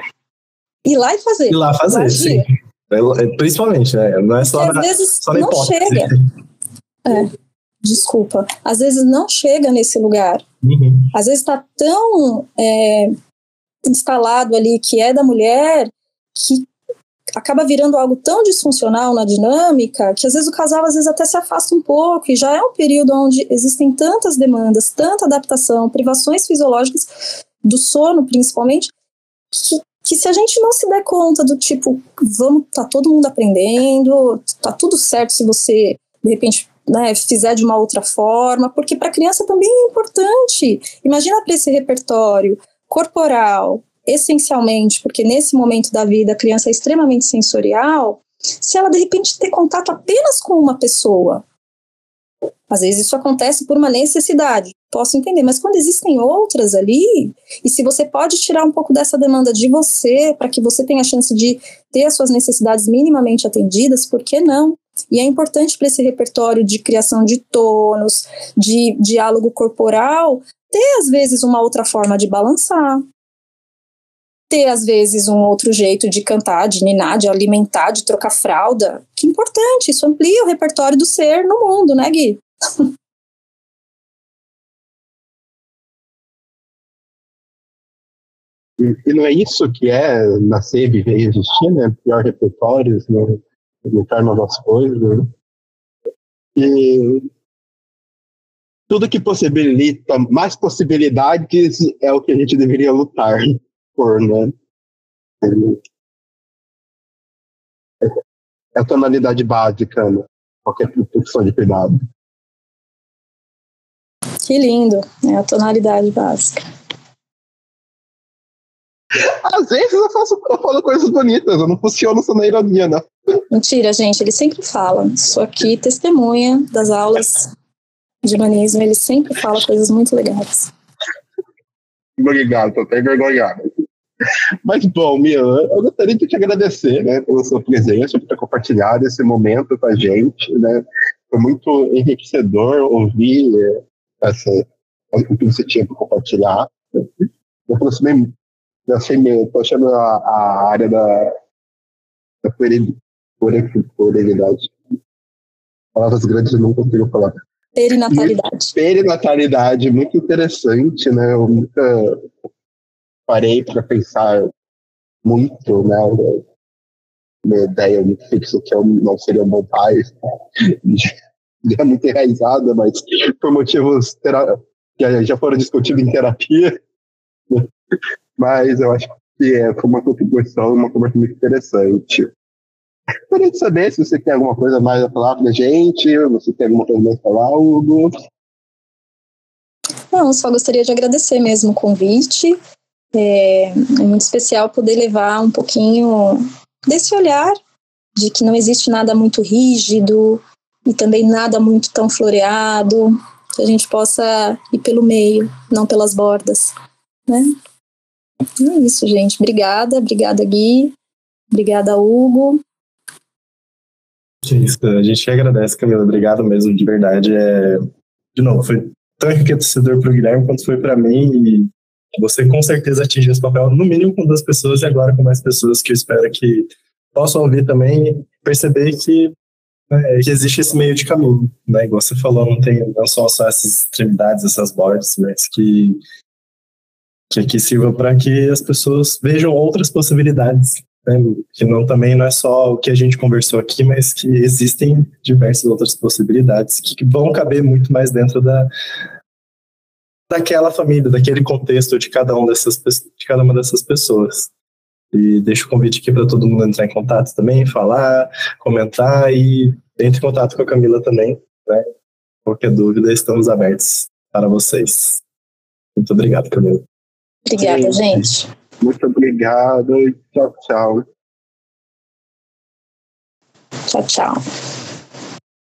ir lá e fazer. Ir lá fazer, sim. É, principalmente, né? Não é só, Porque às vezes só não chega. É, desculpa. Às vezes não chega nesse lugar. Uhum. Às vezes está tão é, instalado ali que é da mulher que acaba virando algo tão disfuncional na dinâmica que às vezes o casal às vezes até se afasta um pouco e já é um período onde existem tantas demandas, tanta adaptação, privações fisiológicas do sono principalmente, que, que se a gente não se der conta do tipo, vamos, tá todo mundo aprendendo, tá tudo certo se você de repente né, fizer de uma outra forma, porque para a criança também é importante. Imagina para esse repertório corporal, essencialmente, porque nesse momento da vida a criança é extremamente sensorial, se ela de repente ter contato apenas com uma pessoa, às vezes isso acontece por uma necessidade, posso entender, mas quando existem outras ali, e se você pode tirar um pouco dessa demanda de você, para que você tenha a chance de ter as suas necessidades minimamente atendidas, por que não? E é importante para esse repertório de criação de tonos, de diálogo corporal, ter às vezes uma outra forma de balançar, ter, às vezes, um outro jeito de cantar, de ninar, de alimentar, de trocar fralda. Que importante, isso amplia o repertório do ser no mundo, né, Gui? E não é isso que é nascer, viver e existir, né? Criar repertórios, né? lutar novas coisas. Né? E tudo que possibilita mais possibilidades é o que a gente deveria lutar por, né? É a tonalidade básica, né? Qualquer profissão de cuidado. Que lindo, é a tonalidade básica. Às vezes eu, faço, eu falo coisas bonitas, eu não funciono só na ironia, não. Mentira, gente, ele sempre fala. Sou aqui testemunha das aulas de humanismo, ele sempre fala coisas muito legais. Obrigado, tô até envergonhado. Mas, bom, Mia, eu gostaria de te agradecer né, pela sua presença, por ter compartilhado esse momento com a gente. Né? Foi muito enriquecedor ouvir essa, o que você tinha para compartilhar. Eu aproximei, eu achei achando a, a, área da, da puerilidade. Palavras grandes eu não consigo falar. Perinatalidade. Perinatalidade, muito interessante, né? Eu nunca parei para pensar muito, né? Minha ideia muito fixa que eu não seria um bom pai. é muito enraizada, mas por motivos que já foram discutidos em terapia. Mas eu acho que é, foi uma contribuição, uma conversa muito interessante. Gostaria de saber se você tem alguma coisa mais a falar para a gente, você tem alguma coisa mais a falar, Hugo. Não, só gostaria de agradecer mesmo o convite. É, é muito especial poder levar um pouquinho desse olhar de que não existe nada muito rígido e também nada muito tão floreado, que a gente possa ir pelo meio, não pelas bordas, né? é isso, gente. Obrigada, obrigada, Gui. Obrigada, Hugo. Isso, a gente agradece, Camila. Obrigado mesmo, de verdade. É... De novo, foi tão enriquecedor para o Guilherme quanto foi para mim. E você com certeza atingiu esse papel, no mínimo com duas pessoas e agora com mais pessoas que eu espero que possam ouvir também perceber que é que existe esse meio de caminho, né? Igual você falou, não tem não só, essas extremidades, essas bordas, mas que que aqui sirva para que as pessoas vejam outras possibilidades, né? que não também não é só o que a gente conversou aqui, mas que existem diversas outras possibilidades que vão caber muito mais dentro da daquela família, daquele contexto de cada um dessas de cada uma dessas pessoas. E deixo o convite aqui para todo mundo entrar em contato também, falar, comentar e entre em contato com a Camila também. Né? Qualquer dúvida, estamos abertos para vocês. Muito obrigado, Camila. Obrigada, gente. Muito obrigado e tchau, tchau. Tchau, tchau.